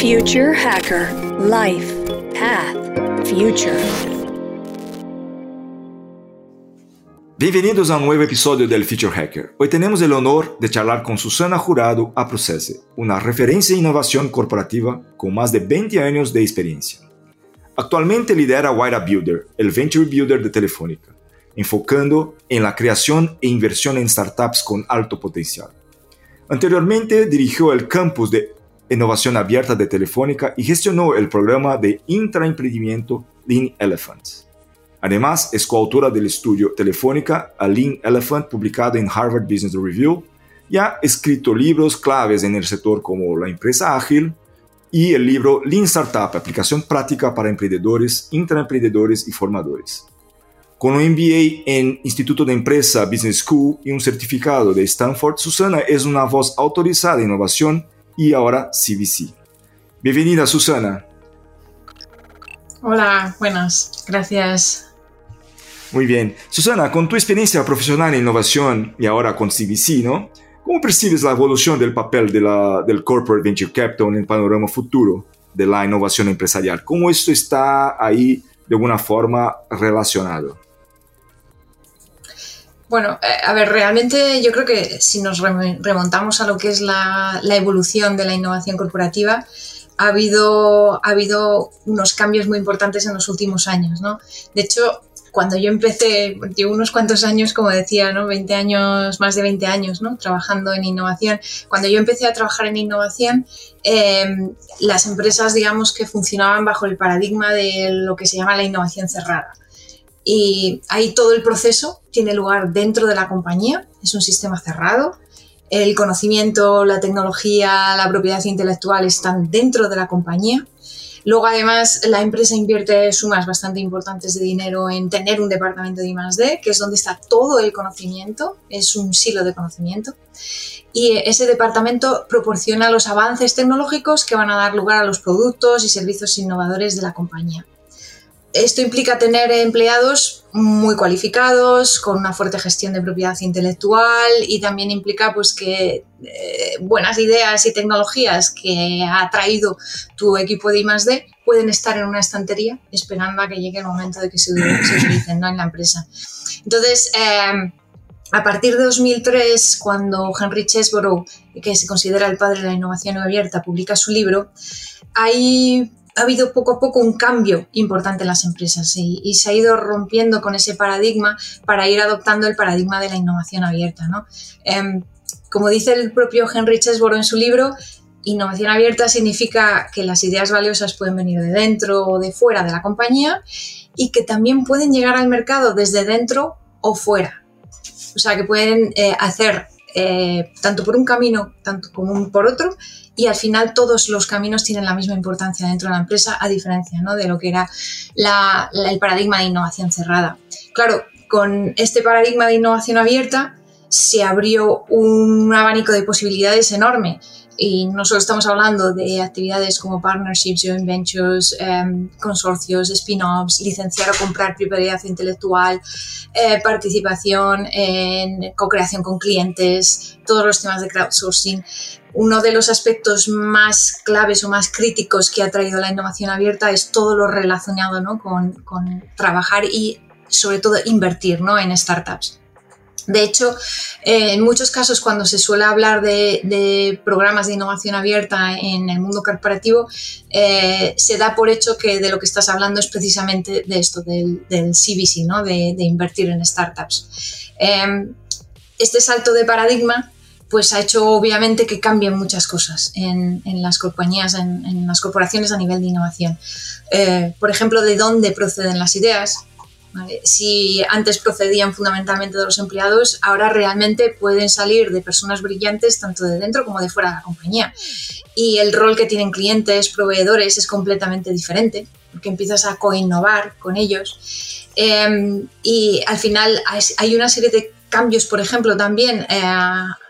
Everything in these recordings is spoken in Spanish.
Future Hacker Life Path Future. Bem-vindos a um novo episódio do Future Hacker. Hoje temos o honor de charlar com Susana Jurado a Processe, uma referência em inovação corporativa com mais de 20 anos de experiência. Atualmente lidera Wira Builder, o venture builder de Telefónica, enfocando em la criação e inversión em startups com alto potencial. Anteriormente dirigió el campus de innovación abierta de Telefónica y gestionó el programa de intraemprendimiento Lean Elephant. Además, es coautora del estudio Telefónica a Lean Elephant publicado en Harvard Business Review y ha escrito libros claves en el sector como La empresa ágil y el libro Lean Startup, aplicación práctica para emprendedores, intraemprendedores y formadores. Con un MBA en Instituto de Empresa Business School y un certificado de Stanford, Susana es una voz autorizada de innovación y ahora CVC. Bienvenida, Susana. Hola, buenas, gracias. Muy bien. Susana, con tu experiencia profesional en innovación y ahora con CVC, ¿no? ¿Cómo percibes la evolución del papel de la, del Corporate Venture Capital en el panorama futuro de la innovación empresarial? ¿Cómo esto está ahí de alguna forma relacionado? Bueno, eh, a ver, realmente yo creo que si nos remontamos a lo que es la, evolución de la innovación corporativa, ha habido, ha habido unos cambios muy importantes en los últimos años, ¿no? De hecho, cuando yo empecé, llevo unos cuantos años, como decía, ¿no? 20 años, más de 20 años, ¿no? Trabajando en innovación. Cuando yo empecé a trabajar en innovación, em, las empresas, digamos, que funcionaban bajo el paradigma de lo que se llama la innovación cerrada. Y ahí todo el proceso tiene lugar dentro de la compañía, es un sistema cerrado. El conocimiento, la tecnología, la propiedad intelectual están dentro de la compañía. Luego, además, la empresa invierte sumas bastante importantes de dinero en tener un departamento de I+D, que es donde está todo el conocimiento, es un silo de conocimiento. Y ese departamento proporciona los avances tecnológicos que van a dar lugar a los productos y servicios innovadores de la compañía. Esto implica tener empleados muy cualificados, con una fuerte gestión de propiedad intelectual y también implica pues, que eh, buenas ideas y tecnologías que ha traído tu equipo de I+.D. pueden estar en una estantería esperando a que llegue el momento de que se, utilicen en la empresa. Entonces, eh, a partir de 2003, cuando Henry Chesborough, que se considera el padre de la innovación abierta, publica su libro, hay ha habido poco a poco un cambio importante en las empresas y, se ha ido rompiendo con ese paradigma para ir adoptando el paradigma de la innovación abierta. Em, como dice el propio Henry Chesborough en su libro, innovación abierta significa que las ideas valiosas pueden venir de dentro o de fuera de la compañía y que también pueden llegar al mercado desde dentro o fuera. O sea, que pueden eh, hacer eh, tanto por un camino tanto como por otro y al final todos los caminos tienen la misma importancia dentro de la empresa a diferencia de lo que era el paradigma de innovación cerrada. Claro, con este paradigma de innovación abierta se abrió un abanico de posibilidades enorme y no solo estamos hablando de actividades como partnerships, joint ventures, em, consorcios, spin-offs, licenciar o comprar propiedad intelectual, eh, participación en co-creación con clientes, todos los temas de crowdsourcing. Uno de los aspectos más claves o más críticos que ha traído la innovación abierta es todo lo relacionado con, con trabajar y sobre todo invertir ¿no? en startups. De hecho, eh, en muchos casos cuando se suele hablar de, programas de innovación abierta en el mundo corporativo, eh, se da por hecho que de lo que estás hablando es precisamente de esto, del, CVC, ¿no? de, invertir en startups. Em, este salto de paradigma pues ha hecho obviamente que cambien muchas cosas en, las compañías, en, las corporaciones a nivel de innovación. Eh, por ejemplo, de dónde proceden las ideas, si antes procedían fundamentalmente de los empleados, ahora realmente pueden salir de personas brillantes tanto de dentro como de fuera de la compañía. Y el rol que tienen clientes, proveedores es completamente diferente, porque empiezas a co-innovar con ellos. Em, y al final hay una serie de cambios, por ejemplo, también, eh,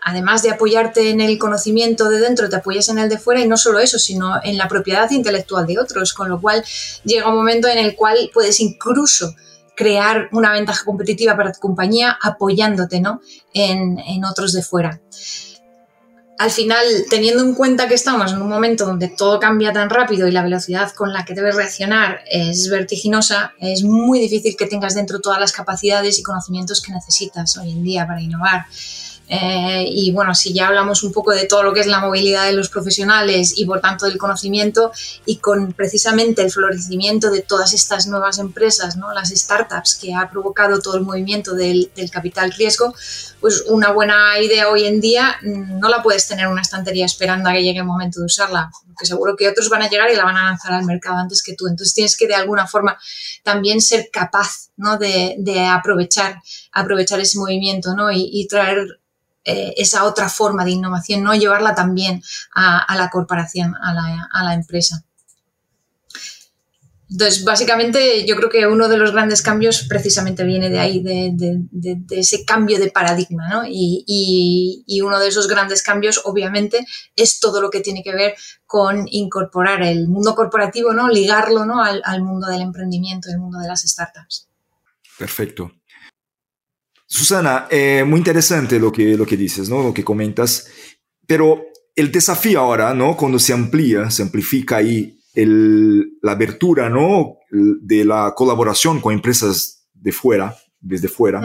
además de apoyarte en el conocimiento de dentro, te apoyas en el de fuera y no solo eso, sino en la propiedad intelectual de otros, con lo cual llega un momento en el cual puedes incluso crear una ventaja competitiva para tu compañía apoyándote ¿no? en, otros de fuera. al final, teniendo en cuenta que estamos en un momento donde todo cambia tan rápido y la velocidad con la que debes reaccionar es vertiginosa, es muy difícil que tengas dentro todas las capacidades y conocimientos que necesitas hoy en día para innovar. Eh, y bueno, si ya hablamos un poco de todo lo que es la movilidad de los profesionales y por tanto del conocimiento y con precisamente el florecimiento de todas estas nuevas empresas, ¿no? las startups que ha provocado todo el movimiento del, capital riesgo, pues una buena idea hoy en día mm, no la puedes tener en una estantería esperando a que llegue el momento de usarla, porque seguro que otros van a llegar y la van a lanzar al mercado antes que tú. Entonces tienes que de alguna forma también ser capaz ¿no? de, aprovechar, aprovechar ese movimiento ¿no? y traer eh, esa otra forma de innovación, no llevarla también a, la corporación, a la, empresa. Entonces, básicamente, yo creo que uno de los grandes cambios precisamente viene de ahí, de, ese cambio de paradigma, ¿no? Y, uno de esos grandes cambios, obviamente, es todo lo que tiene que ver con incorporar el mundo corporativo, ¿no? Ligarlo, ¿no? Al, al mundo del emprendimiento, el mundo de las startups. Perfecto. Susana, eh, muy interesante lo que, lo que dices, ¿no? lo que comentas, pero el desafío ahora, ¿no? cuando se amplía, se amplifica ahí el, la abertura ¿no? de la colaboración con empresas de fuera, desde fuera,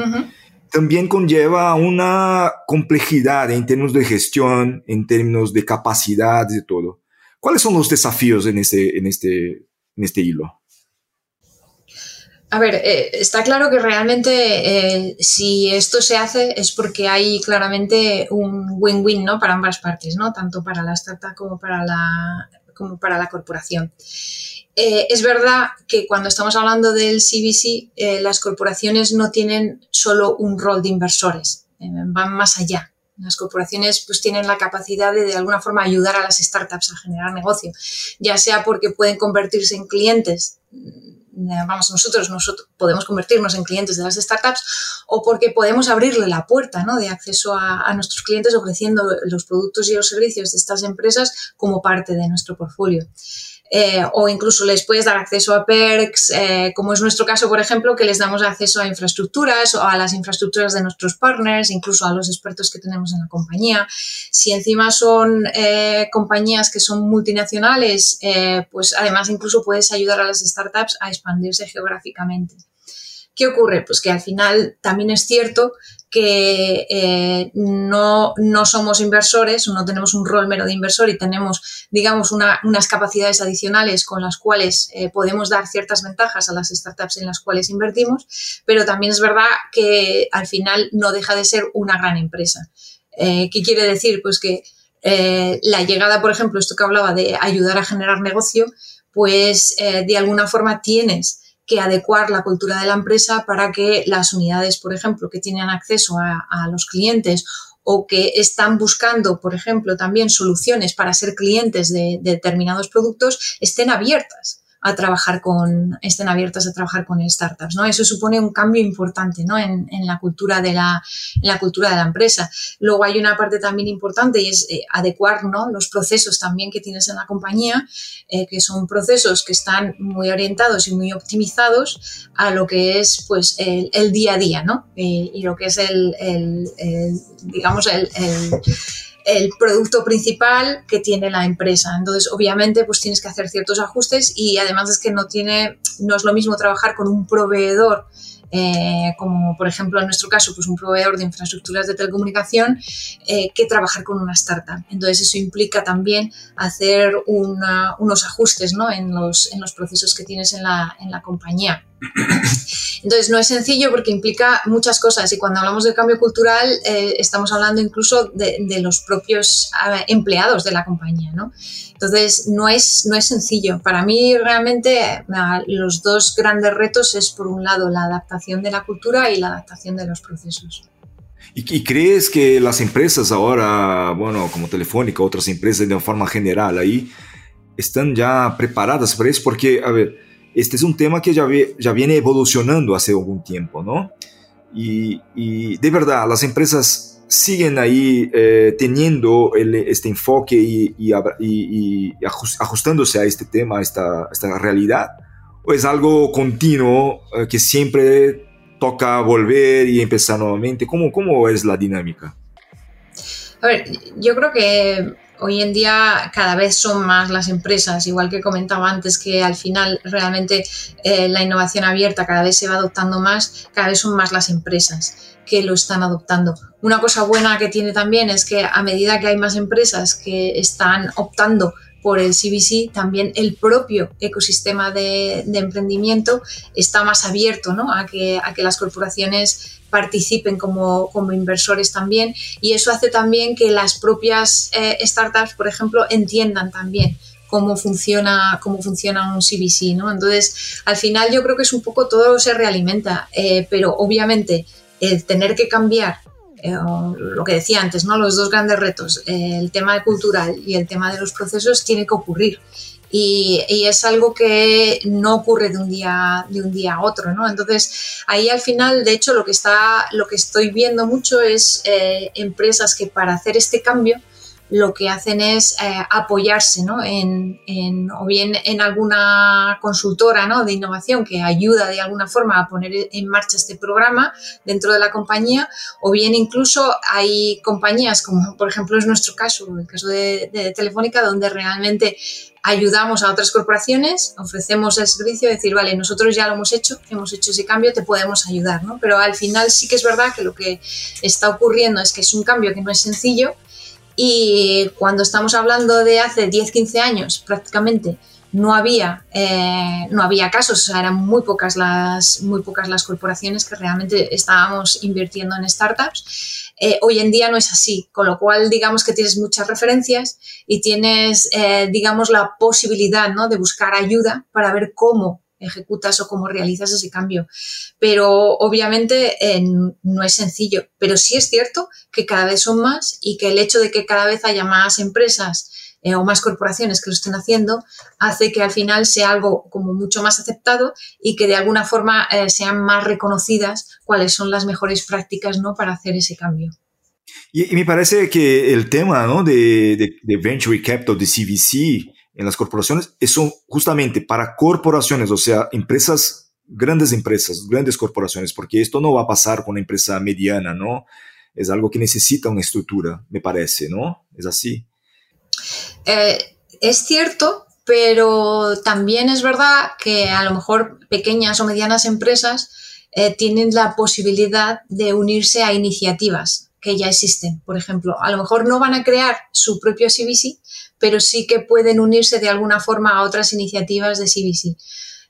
también conlleva una complejidad en términos de gestión, en términos de capacidad, de todo. ¿Cuáles son los desafíos en este, en este, en este hilo? A ver, eh, está claro que realmente eh, si esto se hace es porque hay claramente un win-win ¿no? para ambas partes, ¿no? tanto para la startup como para la, como para la corporación. Eh, es verdad que cuando estamos hablando del CBC, las corporaciones no tienen solo un rol de inversores, van más allá. Las corporaciones pues tienen la capacidad de de alguna forma ayudar a las startups a generar negocio, ya sea porque pueden convertirse en clientes vamos, nosotros, nosotros podemos convertirnos en clientes de las startups o porque podemos abrirle la puerta ¿no? de acceso a, nuestros clientes ofreciendo los productos y los servicios de estas empresas como parte de nuestro portfolio. Eh, o incluso les puedes dar acceso a perks, eh, como es nuestro caso, por ejemplo, que les damos acceso a infraestructuras o a las infraestructuras de nuestros partners, incluso a los expertos que tenemos en la compañía. Si encima son eh, compañías que son multinacionales, pues además incluso puedes ayudar a las startups a expandirse geográficamente. ¿Qué ocurre? Pues que al final también es cierto que eh, no, somos inversores, no tenemos un rol mero de inversor y tenemos, digamos, unas capacidades adicionales con las cuales eh, podemos dar ciertas ventajas a las startups en las cuales invertimos, pero también es verdad que al final no deja de ser una gran empresa. Eh, ¿Qué quiere decir? Pues que la llegada, por ejemplo, esto que hablaba de ayudar a generar negocio, pues de alguna forma tienes que adecuar la cultura de la empresa para que las unidades, por ejemplo, que tienen acceso a, los clientes o que están buscando, por ejemplo, también soluciones para ser clientes de determinados productos, estén abiertas a trabajar con, estén abiertas a trabajar con startups, ¿no? Eso supone un cambio importante, ¿no? En, la cultura de la, la cultura de la empresa. Luego hay una parte también importante y es eh, adecuar, ¿no? Los procesos también que tienes en la compañía, eh, que son procesos que están muy orientados y muy optimizados a lo que es, pues, el, día a día, ¿no? Eh, y lo que es el, digamos, el el producto principal que tiene la empresa. Entonces, obviamente, pues tienes que hacer ciertos ajustes y además es que no tiene, no es lo mismo trabajar con un proveedor eh, como por ejemplo en nuestro caso, pues un proveedor de infraestructuras de telecomunicación, eh, que trabajar con una startup. Entonces eso implica también hacer unos ajustes ¿no? en, los, en los procesos que tienes en la, en la compañía. Entonces no es sencillo porque implica muchas cosas y cuando hablamos de cambio cultural eh, estamos hablando incluso de, de los propios empleados de la compañía. ¿no? Entonces, no es, no es sencillo. Para mí, realmente, los dos grandes retos es, por un lado, la adaptación de la cultura y la adaptación de los procesos. ¿Y, crees que las empresas ahora, bueno, como Telefónica, otras empresas de una forma general ahí, están ya preparadas para eso? Porque, a ver, este es un tema que ya, ya viene evolucionando hace algún tiempo, ¿no? Y, y de verdad, las empresas siguen ahí eh, teniendo este enfoque y, ajustándose a este tema, a esta, esta, realidad? ¿O es algo continuo eh, que siempre toca volver y empezar nuevamente? ¿Cómo, ¿Cómo es la dinámica? A ver, yo creo que hoy en día cada vez son más las empresas, igual que comentaba antes que al final realmente eh, la innovación abierta cada vez se va adoptando más, cada vez son más las empresas que lo están adoptando. Una cosa buena que tiene también es que a medida que hay más empresas que están optando por el CBC, también el propio ecosistema de, emprendimiento está más abierto ¿no? a, que, a que las corporaciones participen como, como, inversores también y eso hace también que las propias eh, startups, por ejemplo, entiendan también cómo funciona, cómo funciona un CBC, ¿no? Entonces, al final yo creo que es un poco todo se realimenta, eh, pero obviamente el tener que cambiar eh, lo que decía antes, ¿no? Los dos grandes retos, el tema cultural y el tema de los procesos tiene que ocurrir. Y, es algo que no ocurre de un día de un día a otro no entonces ahí al final de hecho lo que está lo que estoy viendo mucho es eh, empresas que para hacer este cambio lo que hacen es eh, apoyarse ¿no? en, o bien en alguna consultora ¿no? de innovación que ayuda de alguna forma a poner en marcha este programa dentro de la compañía, o bien incluso hay compañías como por ejemplo es nuestro caso, el caso de, de Telefónica, donde realmente ayudamos a otras corporaciones, ofrecemos el servicio de decir, vale, nosotros ya lo hemos hecho, hemos hecho ese cambio, te podemos ayudar, ¿no? Pero al final sí que es verdad que lo que está ocurriendo es que es un cambio que no es sencillo y cuando estamos hablando de hace 10, 15 años prácticamente, no había, eh, no había casos, o sea, eran muy pocas, las, muy pocas las corporaciones que realmente estábamos invirtiendo en startups. Eh, hoy en día no es así, con lo cual digamos que tienes muchas referencias y tienes, eh, digamos, la posibilidad ¿no? de buscar ayuda para ver cómo ejecutas o cómo realizas ese cambio. Pero obviamente eh, no es sencillo, pero sí es cierto que cada vez son más y que el hecho de que cada vez haya más empresas eh, o más corporaciones que lo estén haciendo hace que al final sea algo como mucho más aceptado y que de alguna forma eh, sean más reconocidas cuáles son las mejores prácticas ¿no? para hacer ese cambio. Y, me parece que el tema ¿no? de, de, de Venture Capital, de CVC, en las corporaciones son justamente para corporaciones, o sea, empresas, grandes empresas, grandes corporaciones, porque esto no va a pasar con una empresa mediana, ¿no? Es algo que necesita una estructura, me parece, ¿no? Es así. Eh, es cierto, pero también es verdad que a lo mejor pequeñas o medianas empresas eh, tienen la posibilidad de unirse a iniciativas que ya existen. Por ejemplo, a lo mejor no van a crear su propio CBC, pero sí que pueden unirse de alguna forma a otras iniciativas de CBC.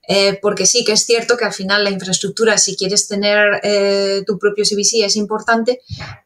Eh, porque sí que es cierto que al final la infraestructura, si quieres tener eh, tu propio CBC, es importante,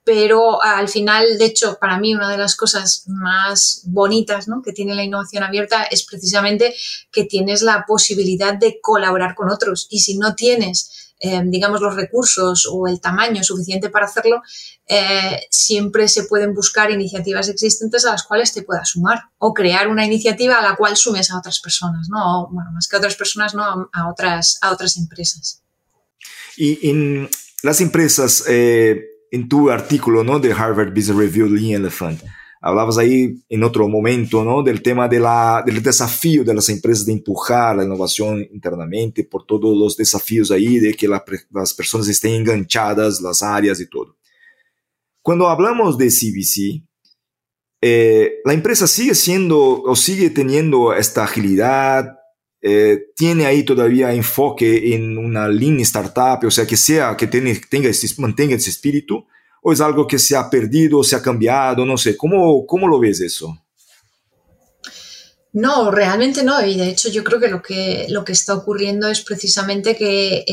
pero al final, de hecho, para mí una de las cosas más bonitas ¿no? que tiene la innovación abierta es precisamente que tienes la posibilidad de colaborar con otros. Y si no tienes eh, digamos, los recursos o el tamaño suficiente para hacerlo, eh, siempre se pueden buscar iniciativas existentes a las cuales te puedas sumar o crear una iniciativa a la cual sumes a otras personas, ¿no? bueno, más que a otras personas, ¿no? A, otras, a otras empresas. Y en las empresas, eh, en tu artículo, ¿no? De Harvard Business Review, Lean Elephant, Hablabas ahí en otro momento, ¿no? Del tema de la, del desafío de las empresas de empujar la innovación internamente por todos los desafíos ahí de que la, las personas estén enganchadas, las áreas y todo. Cuando hablamos de CBC, eh, la empresa sigue siendo o sigue teniendo esta agilidad, eh, tiene ahí todavía enfoque en una línea startup, o sea, que sea, que tenga, ese, mantenga ese espíritu, o es algo que se ha perdido, se ha cambiado? No sé, ¿cómo, cómo lo ves eso? No, realmente no. Y de hecho yo creo que lo que, lo que está ocurriendo es precisamente que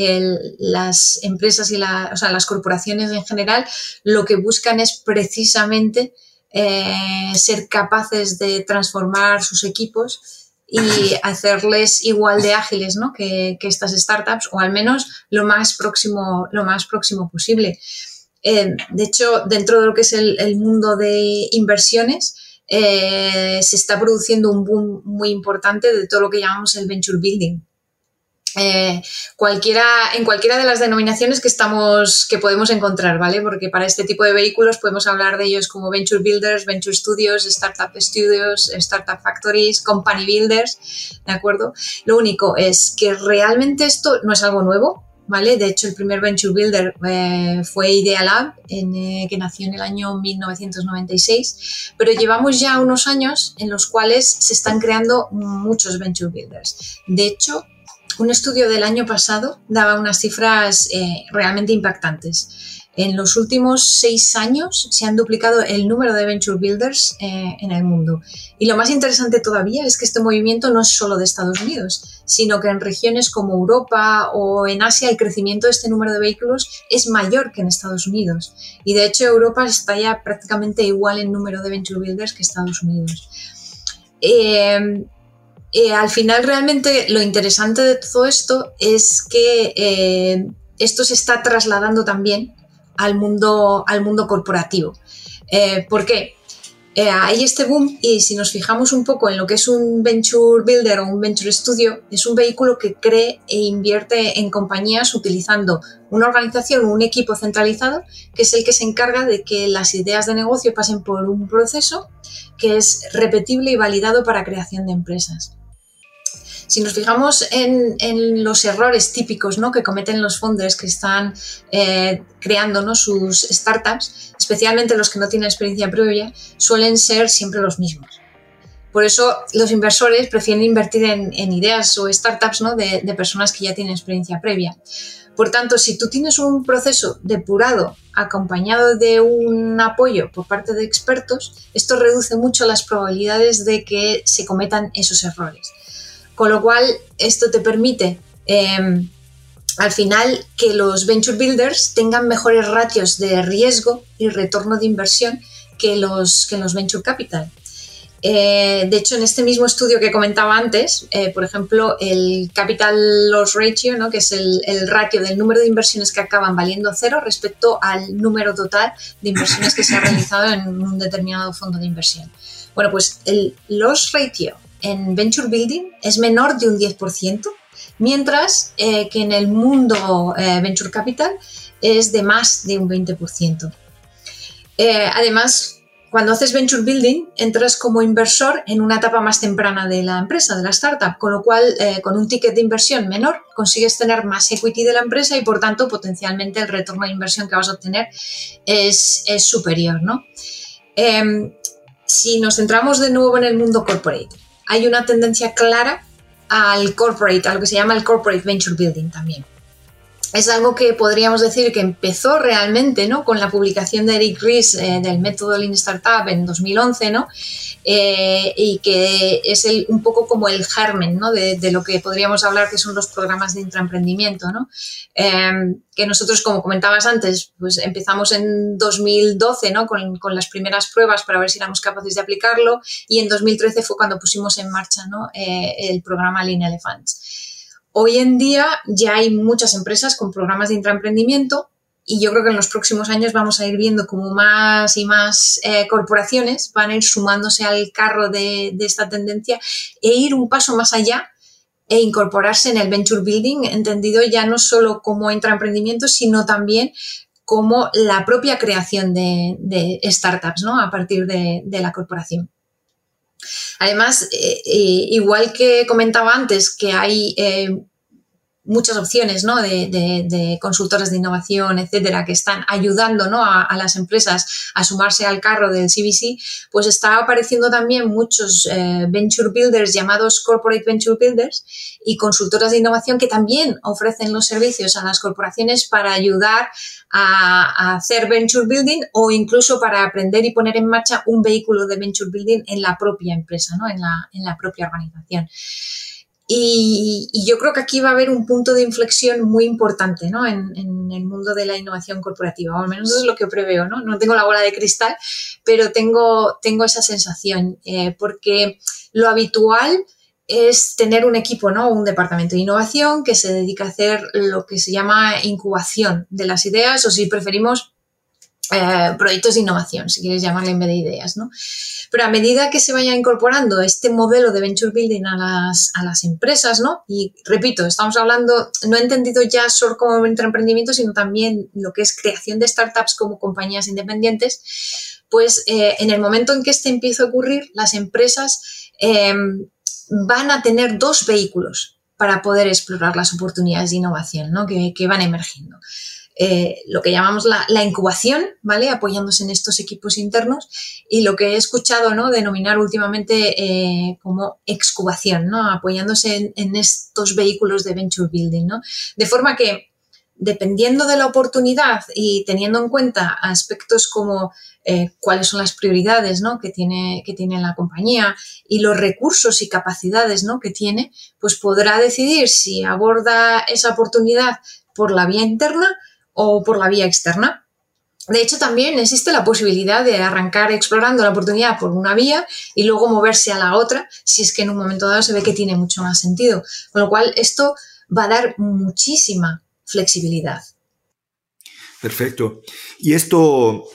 las empresas y las corporaciones en general lo que buscan es precisamente eh, ser capaces de transformar sus equipos y hacerles igual de ágiles ¿no? que, que, estas startups o al menos lo más próximo, lo más próximo posible. Eh, de hecho, dentro de lo que es el, mundo de inversiones, eh, se está produciendo un boom muy importante de todo lo que llamamos el venture building. Eh, en cualquiera de las denominaciones que estamos, que podemos encontrar, ¿vale? Porque para este tipo de vehículos podemos hablar de ellos como Venture Builders, Venture Studios, Startup Studios, Startup Factories, Company Builders, ¿de acuerdo? Lo único es que realmente esto no es algo nuevo, ¿vale? De hecho, el primer Venture Builder eh, fue Idealab, en, eh, que nació en el año 1996, pero llevamos ya unos años en los cuales se están creando muchos Venture Builders. De hecho, un estudio del año pasado daba unas cifras eh, realmente impactantes. En los últimos seis años se han duplicado el número de venture builders eh, en el mundo. Y lo más interesante todavía es que este movimiento no es solo de Estados Unidos, sino que en regiones como Europa o en Asia el crecimiento de este número de vehículos es mayor que en Estados Unidos. Y de hecho Europa está ya prácticamente igual en número de venture builders que Estados Unidos. Eh, eh, al final realmente lo interesante de todo esto es que esto se está trasladando también al mundo, al mundo corporativo. Eh, ¿Por qué? Eh, hay este boom y si nos fijamos un poco en lo que es un venture builder o un venture studio, es un vehículo que cree e invierte en compañías utilizando una organización un equipo centralizado que es el que se encarga de que las ideas de negocio pasen por un proceso que es repetible y validado para creación de empresas. Si nos fijamos en, los errores típicos ¿no? que cometen los founders que están eh, creando sus startups, especialmente los que no tienen experiencia previa, suelen ser siempre los mismos. Por eso los inversores prefieren invertir en, ideas o startups ¿no? de, personas que ya tienen experiencia previa. Por tanto, si tú tienes un proceso depurado acompañado de un apoyo por parte de expertos, esto reduce mucho las probabilidades de que se cometan esos errores. Con lo cual, esto te permite em, al final que los venture builders tengan mejores ratios de riesgo y retorno de inversión que los, que los venture capital. Eh, de hecho, en este mismo estudio que comentaba antes, eh, por ejemplo, el capital loss ratio, ¿no? que es el, ratio del número de inversiones que acaban valiendo cero respecto al número total de inversiones que se ha realizado en un determinado fondo de inversión. Bueno, pues el loss ratio en venture building es menor de un 10%, mientras eh, que en el mundo eh, venture capital es de más de un 20%. Eh, además, cuando haces venture building, entras como inversor en una etapa más temprana de la empresa, de la startup, con lo cual, con un ticket de inversión menor, consigues tener más equity de la empresa y, por tanto, potencialmente el retorno de inversión que vas a obtener es, es superior. ¿no? Em, si nos centramos de nuevo en el mundo corporate, hay una tendencia clara al corporate, a lo que se llama el corporate venture building también. Es algo que podríamos decir que empezó realmente ¿no? con la publicación de Eric Ries eh, del método Lean Startup en 2011, ¿no? Eh, y que es un poco como el germen de, lo que podríamos hablar que son los programas de intraemprendimiento. ¿no? Em, que nosotros, como comentabas antes, pues empezamos en 2012 ¿no? con, con, las primeras pruebas para ver si éramos capaces de aplicarlo y en 2013 fue cuando pusimos en marcha ¿no? Eh, el programa Lean Elephants. Hoy en día ya hay muchas empresas con programas de intraemprendimiento y yo creo que en los próximos años vamos a ir viendo como más y más eh, corporaciones van a ir sumándose al carro de, esta tendencia e ir un paso más allá e incorporarse en el venture building, entendido ya no solo como intraemprendimiento, sino también como la propia creación de, startups ¿no? a partir de, la corporación. Además, eh, eh, igual que comentaba antes, que hay muchas opciones ¿no? de, de, de innovación, etcétera, que están ayudando ¿no? a, las empresas a sumarse al carro del CBC, pues está apareciendo también muchos eh, venture builders llamados corporate venture builders y consultoras de innovación que también ofrecen los servicios a las corporaciones para ayudar a, hacer venture building o incluso para aprender y poner en marcha un vehículo de venture building en la propia empresa, ¿no? en la propia organización. Y, yo creo que aquí va a haber un punto de inflexión muy importante ¿no? en, el mundo de la innovación corporativa, o al menos eso es lo que preveo. No, no tengo la bola de cristal, pero tengo, tengo esa sensación, eh, porque lo habitual es tener un equipo, ¿no? un departamento de innovación que se dedica a hacer lo que se llama incubación de las ideas, o si preferimos, eh, proyectos de innovación, si quieres llamarle en vez de ideas, ¿no? Pero a medida que se vaya incorporando este modelo de venture building a las, a las empresas, ¿no? Y repito, estamos hablando, no he entendido ya solo como emprendimiento, sino también lo que es creación de startups como compañías independientes, pues eh, en el momento en que este empiece a ocurrir, las empresas em, van a tener dos vehículos para poder explorar las oportunidades de innovación ¿no? que, que van emergiendo. Eh, lo que llamamos la, incubación, ¿vale? Apoyándose en estos equipos internos y lo que he escuchado, ¿no? Denominar últimamente eh, como excubación, ¿no? Apoyándose en, estos vehículos de venture building, ¿no? De forma que, dependiendo de la oportunidad y teniendo en cuenta aspectos como eh, cuáles son las prioridades ¿no? que, tiene, que tiene la compañía y los recursos y capacidades ¿no? que tiene, pues podrá decidir si aborda esa oportunidad por la vía interna o por la vía externa. De hecho, también existe la posibilidad de arrancar explorando la oportunidad por una vía y luego moverse a la otra si es que en un momento dado se ve que tiene mucho más sentido. Con lo cual, esto va a dar muchísima flexibilidad. Perfecto. Y esto,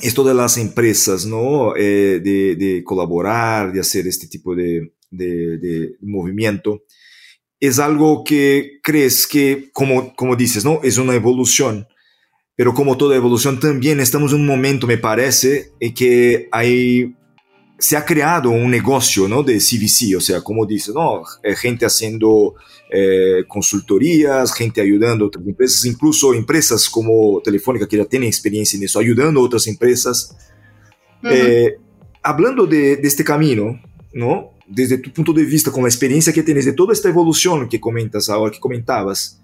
esto de las empresas, ¿no? Eh, de, colaborar, de hacer este tipo de, de movimiento, es algo que crees que, como, como dices, ¿no? Es una evolución. Pero como toda evolución, también estamos en un momento, me parece, en que hay, se ha creado un negocio ¿no? de CVC, o sea, como dices, ¿no? Eh, gente haciendo eh, consultorías, gente ayudando a otras empresas, incluso empresas como Telefónica que ya tienen experiencia en eso, ayudando a otras empresas. Eh, hablando de, de este camino, ¿no? Desde tu punto de vista, con la experiencia que tienes de toda esta evolución que comentas ahora, que comentabas,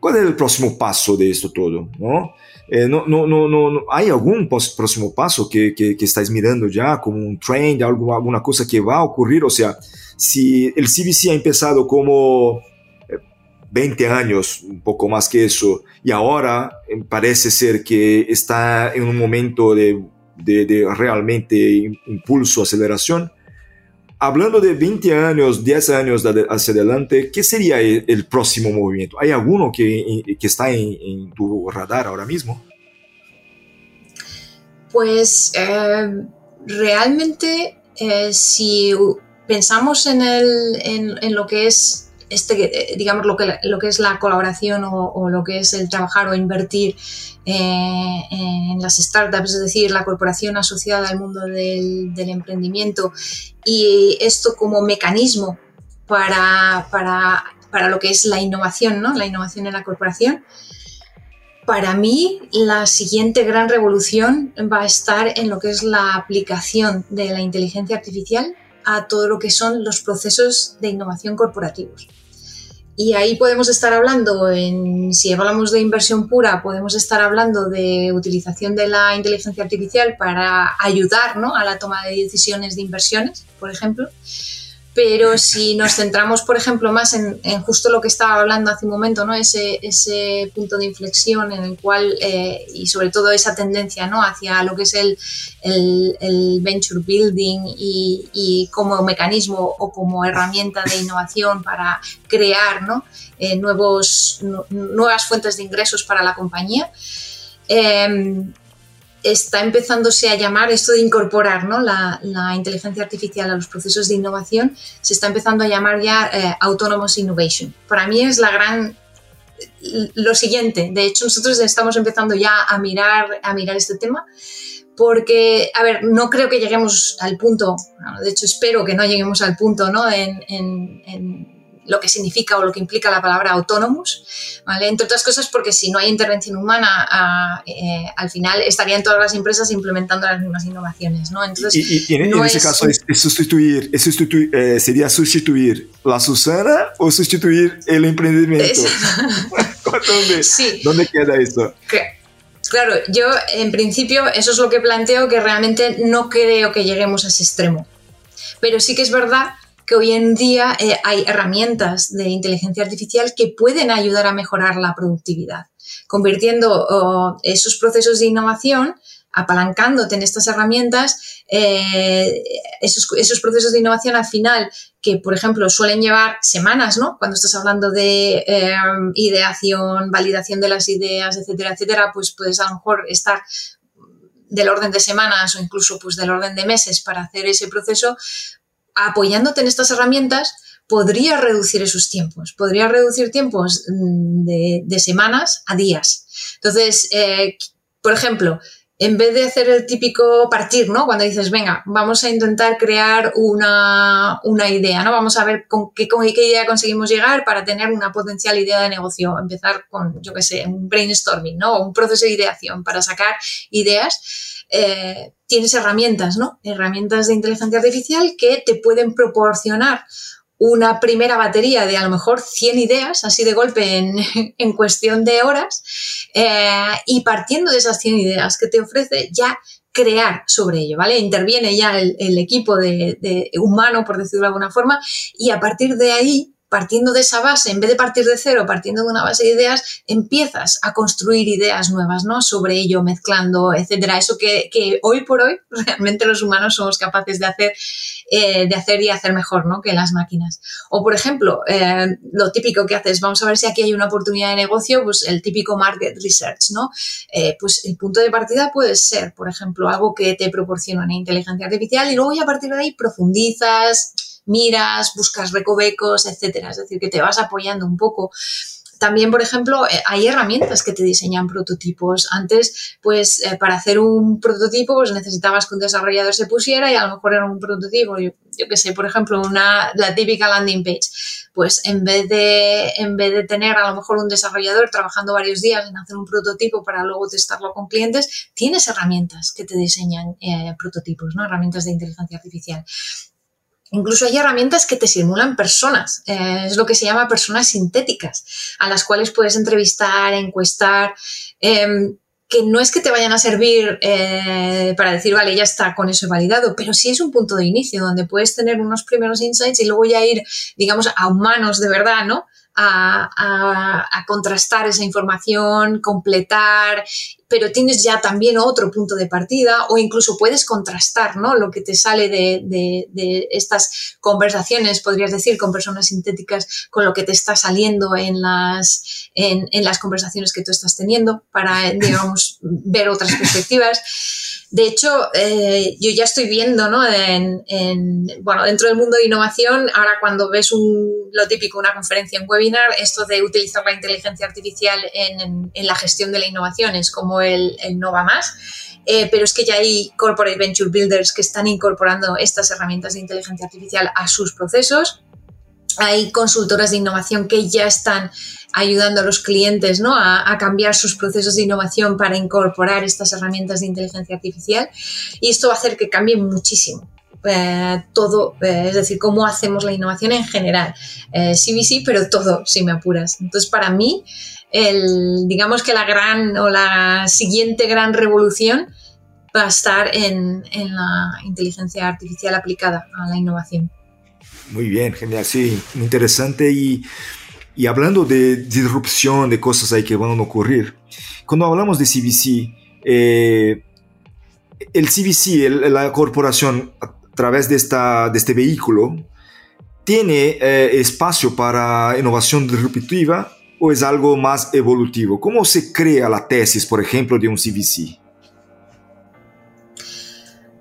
¿cuál es el próximo paso de esto todo? ¿No? Eh, no, no, no, ¿Hay algún próximo paso que, que, que estás mirando ya como un trend, algo, alguna cosa que va a ocurrir? O sea, si el CBC ha empezado como 20 eh, años, un poco más que eso, y ahora eh, parece ser que está en un momento de, de, de realmente impulso, aceleración, Hablando de 20 años, 10 años hacia adelante, ¿qué sería el, próximo movimiento? ¿Hay alguno que, está en, tu radar ahora mismo? Pues eh, realmente eh, si pensamos en, en, lo que es este, eh, digamos, lo que, lo que es la colaboración o, lo que es el trabajar o invertir eh, en las startups, es decir, la corporación asociada al mundo del, emprendimiento y esto como mecanismo para, para, para, lo que es la innovación, ¿no? La innovación en la corporación. Para mí, la siguiente gran revolución va a estar en lo que es la aplicación de la inteligencia artificial a todo lo que son los procesos de innovación corporativos. Y ahí podemos estar hablando, en, si hablamos de inversión pura, podemos estar hablando de utilización de la inteligencia artificial para ayudar ¿no? a la toma de decisiones de inversiones, por ejemplo pero si nos centramos, por ejemplo, más en, justo lo que estaba hablando hace un momento, ¿no? ese, ese punto de inflexión en el cual, eh, y sobre todo esa tendencia ¿no? hacia lo que es el, el, venture building y, como mecanismo o como herramienta de innovación para crear ¿no? Eh, nuevos, nuevas fuentes de ingresos para la compañía. Em, está empezándose a llamar esto de incorporar ¿no? la, inteligencia artificial a los procesos de innovación, se está empezando a llamar ya eh, Autonomous Innovation. Para mí es la gran lo siguiente. De hecho, nosotros estamos empezando ya a mirar, a mirar este tema porque, a ver, no creo que lleguemos al punto, de hecho espero que no lleguemos al punto ¿no? en lo que significa o lo que implica la palabra autónomos, ¿vale? Entre otras cosas porque si no hay intervención humana, eh, al final estarían todas las empresas implementando las mismas innovaciones, ¿no? Entonces, y, en, ese caso es, sustituir, eh, sería sustituir la Susana o sustituir el emprendimiento. ¿Dónde, sí. ¿Dónde queda esto? Claro, yo en principio eso es lo que planteo, que realmente no creo que lleguemos a ese extremo. Pero sí que es verdad que hoy en día eh, hay herramientas de inteligencia artificial que pueden ayudar a mejorar la productividad, convirtiendo esos procesos de innovación apalancándote en estas herramientas, eh, esos, procesos de innovación al final, que por ejemplo suelen llevar semanas, ¿no? Cuando estás hablando de eh, ideación, validación de las ideas, etcétera, etcétera, pues puedes a lo mejor estar del orden de semanas o incluso pues del orden de meses para hacer ese proceso, apoyándote en estas herramientas, podría reducir esos tiempos, podría reducir tiempos mm, de, semanas a días. Entonces, eh, por ejemplo, en vez de hacer el típico partir, ¿no? Cuando dices, venga, vamos a intentar crear una, idea, ¿no? Vamos a ver con qué, con qué idea conseguimos llegar para tener una potencial idea de negocio. Empezar con, yo qué sé, un brainstorming, ¿no? Un proceso de ideación para sacar ideas. Eh, tienes herramientas, ¿no? Herramientas de inteligencia artificial que te pueden proporcionar una primera batería de a lo mejor 100 ideas, así de golpe en, cuestión de horas, eh, y partiendo de esas 100 ideas que te ofrece, ya crear sobre ello, ¿vale? Interviene ya el, equipo de, humano, por decirlo de alguna forma, y a partir de ahí partiendo de esa base, en vez de partir de cero, partiendo de una base de ideas, empiezas a construir ideas nuevas, ¿no? Sobre ello, mezclando, etcétera. Eso que, hoy por hoy realmente los humanos somos capaces de hacer, eh, de hacer y hacer mejor, ¿no? Que las máquinas. O, por ejemplo, eh, lo típico que haces, vamos a ver si aquí hay una oportunidad de negocio, pues el típico market research, ¿no? Eh, pues el punto de partida puede ser, por ejemplo, algo que te proporciona una inteligencia artificial y luego ya a partir de ahí profundizas, miras, buscas recovecos, etcétera. Es decir, que te vas apoyando un poco también, por ejemplo, eh, hay herramientas que te diseñan prototipos. Antes, pues, eh, para hacer un prototipo, pues necesitabas que un desarrollador se pusiera y a lo mejor era un prototipo, yo, qué sé, por ejemplo, una, la típica landing page. Pues en vez, de, en vez de tener a lo mejor un desarrollador trabajando varios días en hacer un prototipo para luego testarlo con clientes, tienes herramientas que te diseñan eh, prototipos, ¿no? Herramientas de inteligencia artificial. Incluso hay herramientas que te simulan personas, eh, es lo que se llama personas sintéticas, a las cuales puedes entrevistar, encuestar, em, que no es que te vayan a servir eh, para decir, vale, ya está, con eso validado, pero sí es un punto de inicio donde puedes tener unos primeros insights y luego ya ir, digamos, a humanos de verdad, ¿no? A, contrastar esa información, completar, pero tienes ya también otro punto de partida o incluso puedes contrastar ¿no? lo que te sale de, estas conversaciones, podrías decir, con personas sintéticas, con lo que te está saliendo en las, en, en las conversaciones que tú estás teniendo para, digamos, ver otras perspectivas. De hecho, eh, yo ya estoy viendo, ¿no? En, bueno, dentro del mundo de innovación, ahora cuando ves un, lo típico, una conferencia, en webinar, esto de utilizar la inteligencia artificial en, la gestión de la innovación es como el, no va más. Eh, pero es que ya hay corporate venture builders que están incorporando estas herramientas de inteligencia artificial a sus procesos. Hay consultoras de innovación que ya están ayudando a los clientes ¿no? a, cambiar sus procesos de innovación para incorporar estas herramientas de inteligencia artificial y esto va a hacer que cambie muchísimo. Eh, todo, eh, es decir, cómo hacemos la innovación en general. Eh, sí, sí, pero todo, si me apuras. Entonces, para mí, el, digamos que la gran o la siguiente gran revolución va a estar en la inteligencia artificial aplicada a la innovación. Muy bien, genial, sí, interesante y y hablando de disrupción, de cosas ahí que van a ocurrir, cuando hablamos de CVC, eh, el CVC, la corporación, a través de, esta, de este vehículo, ¿tiene eh, espacio para innovación disruptiva o es algo más evolutivo? ¿Cómo se crea la tesis, por ejemplo, de un CVC?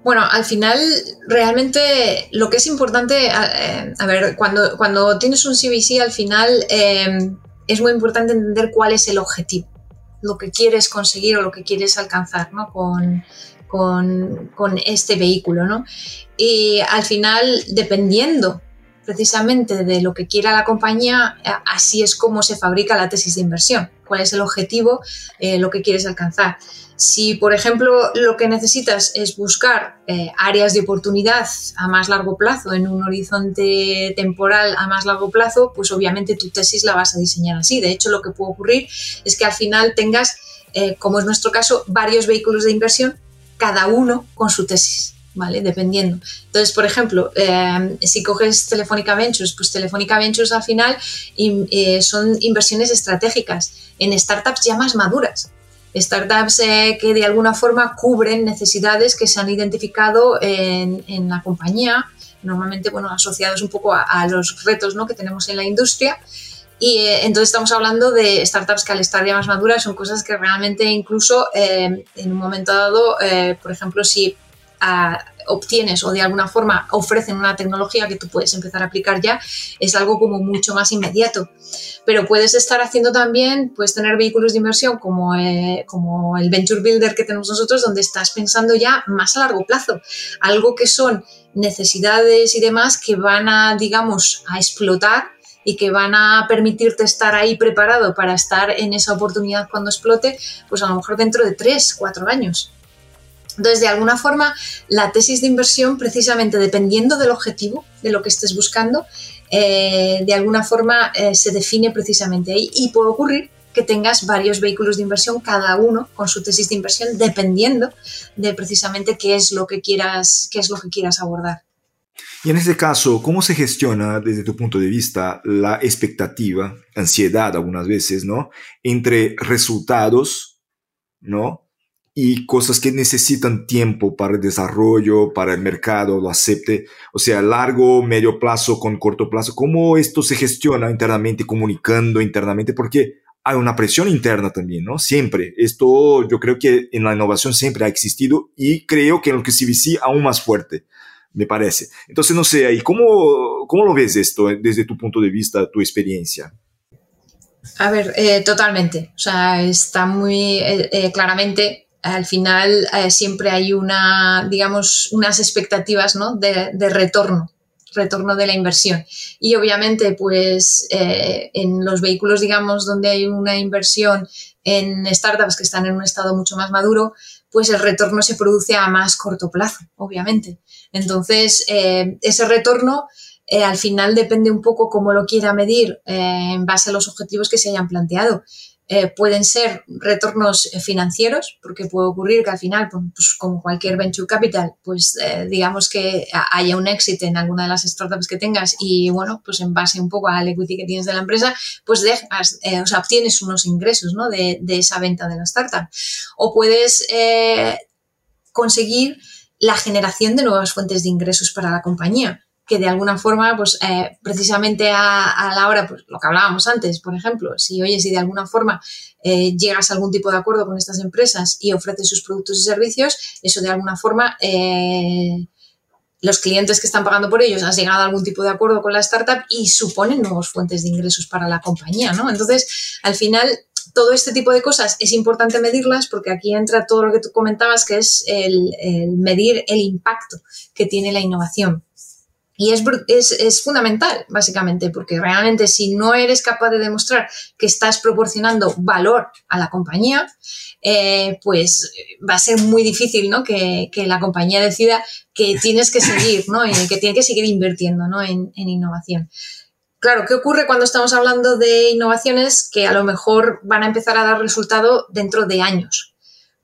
Bueno, al final, realmente lo que es importante, a, eh, ver, cuando, cuando tienes un CBC, al final em, es muy importante entender cuál es el objetivo, lo que quieres conseguir o lo que quieres alcanzar ¿no? con, con, este vehículo. ¿no? Y al final, dependiendo precisamente de lo que quiera la compañía, así es como se fabrica la tesis de inversión, cuál es el objetivo, eh, lo que quieres alcanzar. Si, por ejemplo, lo que necesitas es buscar eh, áreas de oportunidad a más largo plazo, en un horizonte temporal a más largo plazo, pues obviamente tu tesis la vas a diseñar así. De hecho, lo que puede ocurrir es que al final tengas, eh, como es nuestro caso, varios vehículos de inversión, cada uno con su tesis. ¿Vale? Dependiendo. Entonces, por ejemplo, eh, si coges Telefónica Ventures, pues Telefónica Ventures al final son inversiones estratégicas en startups ya más maduras startups eh, que de alguna forma cubren necesidades que se han identificado en, la compañía, normalmente bueno, asociados un poco a, los retos ¿no? que tenemos en la industria. Y eh, entonces estamos hablando de startups que al estar ya más maduras son cosas que realmente incluso eh, en un momento dado, por ejemplo, si obtienes o de alguna forma ofrecen una tecnología que tú puedes empezar a aplicar ya, es algo como mucho más inmediato. Pero puedes estar haciendo también, puedes tener vehículos de inversión como, eh, como el Venture Builder que tenemos nosotros, donde estás pensando ya más a largo plazo, algo que son necesidades y demás que van a, digamos, a explotar y que van a permitirte estar ahí preparado para estar en esa oportunidad cuando explote, pues a lo mejor dentro de tres, cuatro años. Entonces, de alguna forma, la tesis de inversión, precisamente dependiendo del objetivo, de lo que estés buscando, eh, de alguna forma eh, se define precisamente ahí. Y puede ocurrir que tengas varios vehículos de inversión, cada uno con su tesis de inversión, dependiendo de precisamente qué es lo que quieras, qué es lo que quieras abordar. Y en este caso, ¿cómo se gestiona desde tu punto de vista la expectativa, ansiedad algunas veces, ¿no? Entre resultados, ¿no? Y cosas que necesitan tiempo para el desarrollo, para el mercado lo acepte, o sea, largo, medio plazo con corto plazo, cómo esto se gestiona internamente, comunicando internamente, porque hay una presión interna también, ¿no? Siempre. Esto yo creo que en la innovación siempre ha existido y creo que en lo que CVC aún más fuerte, me parece. Entonces, no sé, ¿y cómo, cómo lo ves esto desde tu punto de vista, tu experiencia? A ver, eh, totalmente. O sea, está muy eh, eh, claramente al final eh, siempre hay una, digamos, unas expectativas ¿no? de, retorno, retorno de la inversión. Y obviamente, pues eh, en los vehículos, digamos, donde hay una inversión en startups que están en un estado mucho más maduro, pues el retorno se produce a más corto plazo, obviamente. Entonces, eh, ese retorno al final depende un poco cómo lo quiera medir en base a los objetivos que se hayan planteado. Eh, pueden ser retornos eh, financieros, porque puede ocurrir que al final, pues, pues como cualquier venture capital, pues eh, digamos que haya un éxito en alguna de las startups que tengas y bueno, pues en base un poco al equity que tienes de la empresa, pues dejas, o sea, obtienes unos ingresos ¿no? de, de, esa venta de la startup. O puedes conseguir la generación de nuevas fuentes de ingresos para la compañía que de alguna forma, pues eh, precisamente a, la hora, pues lo que hablábamos antes, por ejemplo, si oye, si de alguna forma eh, llegas a algún tipo de acuerdo con estas empresas y ofreces sus productos y servicios, eso de alguna forma eh, los clientes que están pagando por ellos han llegado a algún tipo de acuerdo con la startup y suponen nuevas fuentes de ingresos para la compañía, ¿no? Entonces, al final, todo este tipo de cosas es importante medirlas porque aquí entra todo lo que tú comentabas, que es el medir el impacto que tiene la innovación. Y es, es, es, fundamental, básicamente, porque realmente si no eres capaz de demostrar que estás proporcionando valor a la compañía, eh, pues va a ser muy difícil ¿no? que, que, la compañía decida que tienes que seguir, ¿no? Y que tiene que seguir invirtiendo ¿no? en, en innovación. Claro, ¿qué ocurre cuando estamos hablando de innovaciones que a lo mejor van a empezar a dar resultado dentro de años?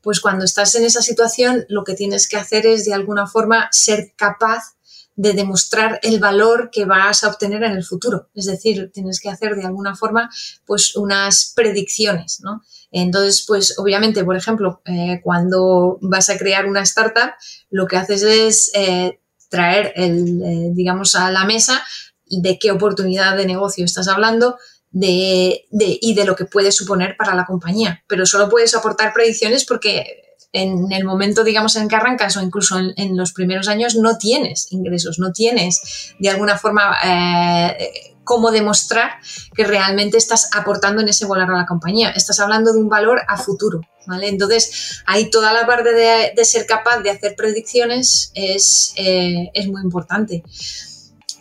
Pues cuando estás en esa situación, lo que tienes que hacer es de alguna forma ser capaz de demostrar el valor que vas a obtener en el futuro. Es decir, tienes que hacer de alguna forma pues unas predicciones, ¿no? Entonces, pues obviamente, por ejemplo, eh, cuando vas a crear una startup, lo que haces es eh, traer, el, eh, digamos, a la mesa de qué oportunidad de negocio estás hablando, de, de, y de lo que puede suponer para la compañía. Pero solo puedes aportar predicciones porque en el momento, digamos, en que arrancas o incluso en, los primeros años no tienes ingresos, no tienes de alguna forma eh, cómo demostrar que realmente estás aportando en ese valor a la compañía. Estás hablando de un valor a futuro, ¿vale? Entonces, ahí toda la parte de, ser capaz de hacer predicciones es, eh, es muy importante.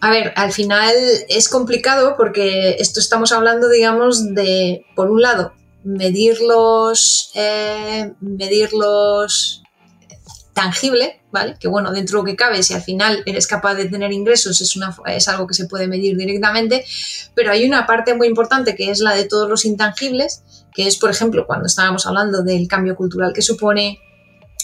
A ver, al final es complicado porque esto estamos hablando, digamos, de, por un lado, medirlos, eh, medirlos tangible, ¿vale? Que bueno, dentro de lo que cabe, si al final eres capaz de tener ingresos, es, es algo que se puede medir directamente, pero hay una parte muy importante que es la de todos los intangibles, que es, por ejemplo, cuando estábamos hablando del cambio cultural que supone,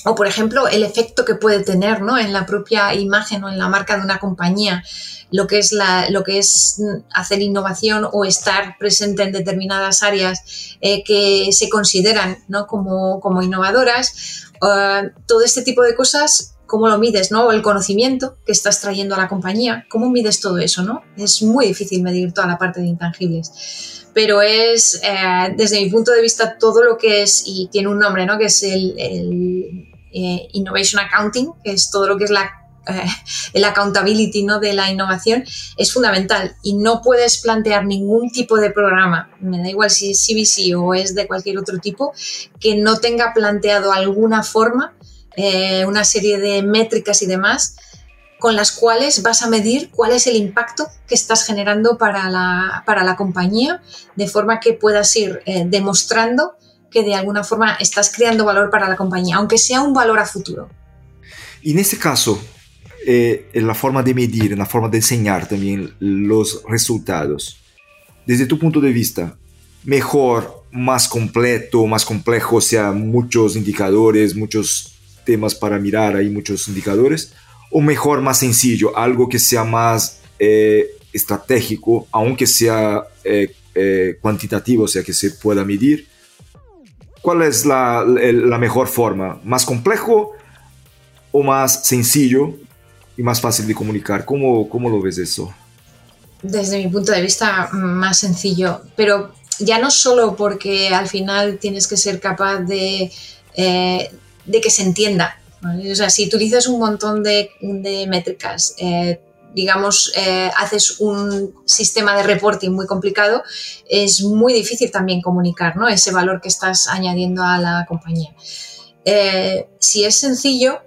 o por ejemplo, el efecto que puede tener ¿no? en la propia imagen o en la marca de una compañía lo que es, lo que es hacer innovación o estar presente en determinadas áreas eh, que se consideran ¿no? como, como innovadoras. Uh, todo este tipo de cosas, ¿cómo lo mides? ¿no? El conocimiento que estás trayendo a la compañía, ¿cómo mides todo eso? ¿no? Es muy difícil medir toda la parte de intangibles. Pero es, eh, desde mi punto de vista, todo lo que es, y tiene un nombre, ¿no? que es el, el Innovation Accounting, que es todo lo que es la el accountability ¿no? de la innovación es fundamental y no puedes plantear ningún tipo de programa, me da igual si es CBC o es de cualquier otro tipo, que no tenga planteado alguna forma, una serie de métricas y demás con las cuales vas a medir cuál es el impacto que estás generando para la, para la compañía, de forma que puedas ir eh, demostrando que de alguna forma estás creando valor para la compañía, aunque sea un valor a futuro. Y en este caso, eh, en la forma de medir, en la forma de enseñar también los resultados, desde tu punto de vista, mejor, más completo, más complejo, o sea, muchos indicadores, muchos temas para mirar, hay muchos indicadores, o mejor, más sencillo, algo que sea más eh, estratégico, aunque sea eh, eh, cuantitativo, o sea, que se pueda medir. ¿Cuál es la, mejor forma? ¿Más complejo o más sencillo y más fácil de comunicar? ¿Cómo, cómo lo ves eso? Desde mi punto de vista, más sencillo, pero ya no solo porque al final tienes que ser capaz de, de que se entienda, o sea, si utilizas un montón de, métricas, eh, digamos, eh, haces un sistema de reporting muy complicado, es muy difícil también comunicar ¿no? ese valor que estás añadiendo a la compañía. Eh, si es sencillo,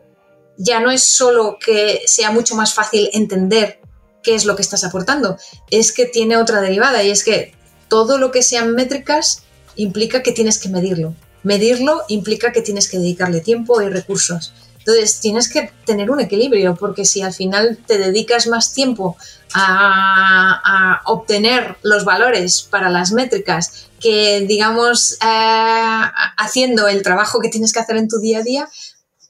ya no es solo que sea mucho más fácil entender qué es lo que estás aportando, es que tiene otra derivada y es que todo lo que sean métricas implica que tienes que medirlo. Medirlo implica que tienes que dedicarle tiempo y recursos. Entonces tienes que tener un equilibrio, porque si al final te dedicas más tiempo a, obtener los valores para las métricas que, digamos, eh, haciendo el trabajo que tienes que hacer en tu día a día,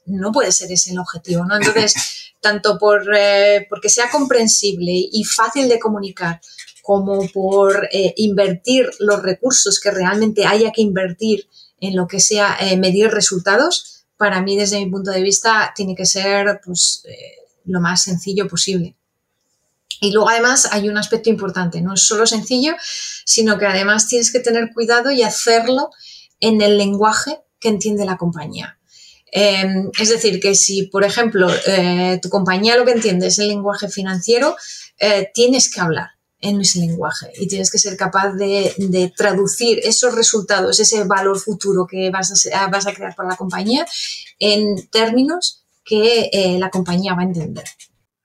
no puede ser ese el objetivo, ¿no? Entonces, tanto por eh, porque sea comprensible y fácil de comunicar, como por eh, invertir los recursos que realmente haya que invertir en lo que sea medir resultados, para mí, desde mi punto de vista, tiene que ser pues, eh, lo más sencillo posible. Y luego además hay un aspecto importante, no es solo sencillo, sino que además tienes que tener cuidado y hacerlo en el lenguaje que entiende la compañía. Em, es decir, que si, por ejemplo, eh, tu compañía lo que entiende es el lenguaje financiero, eh, tienes que hablar en ese lenguaje y tienes que ser capaz de, traducir esos resultados, ese valor futuro que vas a, vas a crear para la compañía en términos que eh, la compañía va a entender.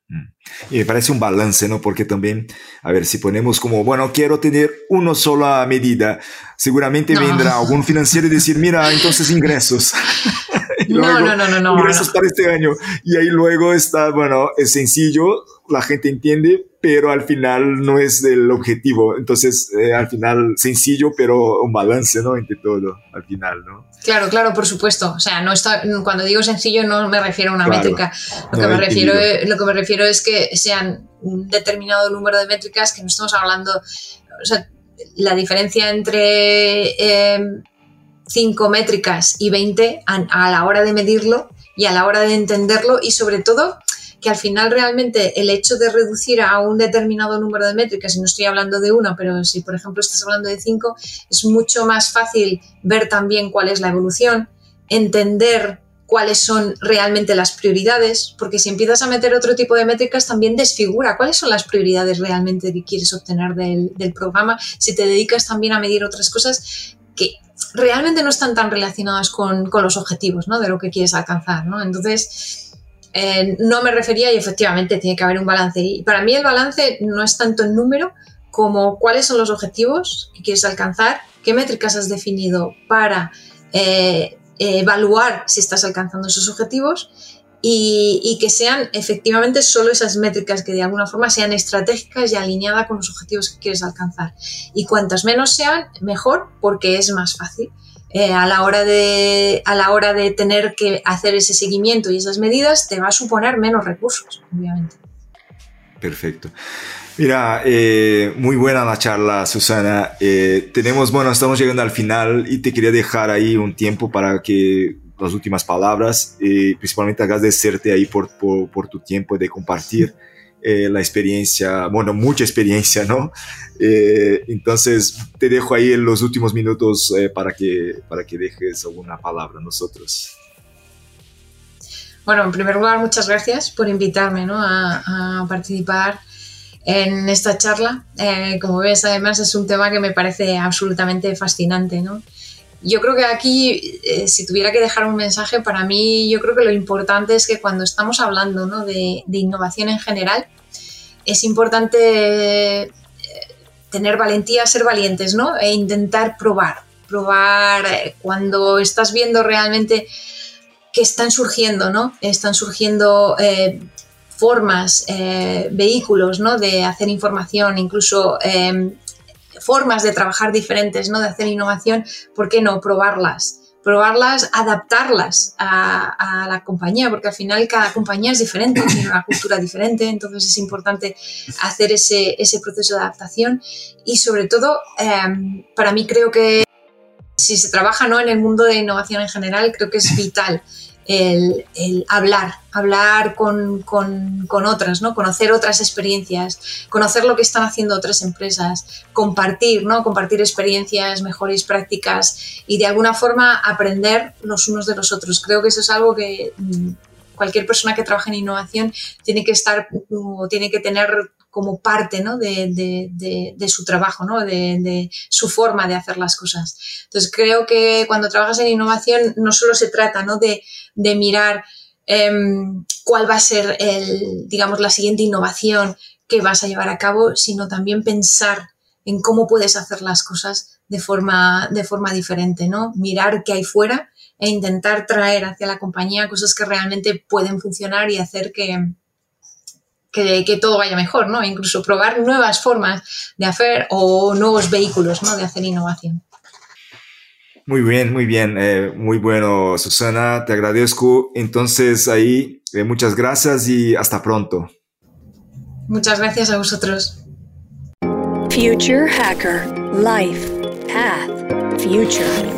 Mm. Y me parece un balance, ¿no? Porque también, a ver, si ponemos como, bueno, quiero tener una sola medida, seguramente vendrá algún financiero y decir, mira, entonces ingresos. no, no, no, no, Ingresos para este año. Y ahí luego está, bueno, es sencillo, la gente entiende, pero al final no es el objetivo. Entonces, eh, al final sencillo, pero un balance, ¿no? Entre todo, al final, ¿no? Claro, claro, por supuesto. O sea, no está, cuando digo sencillo no me refiero a una métrica. Lo, que me refiero, lo que me refiero es que sean un determinado número de métricas, que no estamos hablando, o sea, la diferencia entre 5 em, métricas y 20 a la hora de medirlo y a la hora de entenderlo y sobre todo que al final realmente el hecho de reducir a un determinado número de métricas, y no estoy hablando de una, pero si por ejemplo estás hablando de cinco, es mucho más fácil ver también cuál es la evolución, entender cuáles son realmente las prioridades, porque si empiezas a meter otro tipo de métricas también desfigura cuáles son las prioridades realmente que quieres obtener del, programa, si te dedicas también a medir otras cosas que realmente no están tan relacionadas con, con los objetivos ¿no? de lo que quieres alcanzar. ¿no? Entonces, eh, no me refería y efectivamente tiene que haber un balance. Y para mí el balance no es tanto el número como cuáles son los objetivos que quieres alcanzar, qué métricas has definido para eh, evaluar si estás alcanzando esos objetivos y, que sean efectivamente solo esas métricas que de alguna forma sean estratégicas y alineadas con los objetivos que quieres alcanzar. Y cuantas menos sean, mejor porque es más fácil. Eh, a, la hora de, a la hora de tener que hacer ese seguimiento y esas medidas, te va a suponer menos recursos, obviamente. Perfecto. Mira, eh, muy buena la charla, Susana. Eh, tenemos, bueno, estamos llegando al final y te quería dejar ahí un tiempo para que las últimas palabras, principalmente agradecerte ahí por, por, tu tiempo de compartir. Eh, la experiencia, bueno, mucha experiencia, ¿no? Eh, entonces, te dejo ahí en los últimos minutos eh, para, que, para que dejes alguna palabra a nosotros. Bueno, en primer lugar, muchas gracias por invitarme a, participar en esta charla. Eh, como ves, además es un tema que me parece absolutamente fascinante. Yo creo que aquí, eh, si tuviera que dejar un mensaje, para mí yo creo que lo importante es que cuando estamos hablando de, innovación en general, es importante eh, tener valentía, ser valientes, ¿no? E intentar probar, probar cuando estás viendo realmente que están surgiendo, ¿no? Están surgiendo eh, formas, eh, vehículos, ¿no? De hacer información, incluso eh, formas de trabajar diferentes, ¿no? De hacer innovación, ¿por qué no probarlas? probarlas, adaptarlas a, la compañía, porque al final cada compañía es diferente, tiene una cultura diferente, entonces es importante hacer ese, ese proceso de adaptación y sobre todo, para mí creo que si se trabaja ¿no? en el mundo de innovación en general, creo que es vital el, hablar, hablar con, otras, ¿no? conocer otras experiencias, conocer lo que están haciendo otras empresas, compartir, ¿no? compartir experiencias, mejores prácticas y de alguna forma aprender los unos de los otros. Creo que eso es algo que mm, cualquier persona que trabaja en innovación tiene que estar o tiene que tener como parte de, su trabajo, ¿no? de, su forma de hacer las cosas. Entonces creo que cuando trabajas en innovación no solo se trata ¿no? de, mirar em, cuál va a ser el, digamos, la siguiente innovación que vas a llevar a cabo, sino también pensar en cómo puedes hacer las cosas de forma, de forma diferente, ¿no? Mirar qué hay fuera e intentar traer hacia la compañía cosas que realmente pueden funcionar y hacer que, que, todo vaya mejor, ¿no? Incluso probar nuevas formas de hacer o nuevos vehículos, ¿no? De hacer innovación. Muy bien, muy bien, eh, muy bueno, Susana, te agradezco. Entonces ahí, eh, muchas gracias y hasta pronto. Muchas gracias a vosotros. Future Hacker, Life, Path, Future.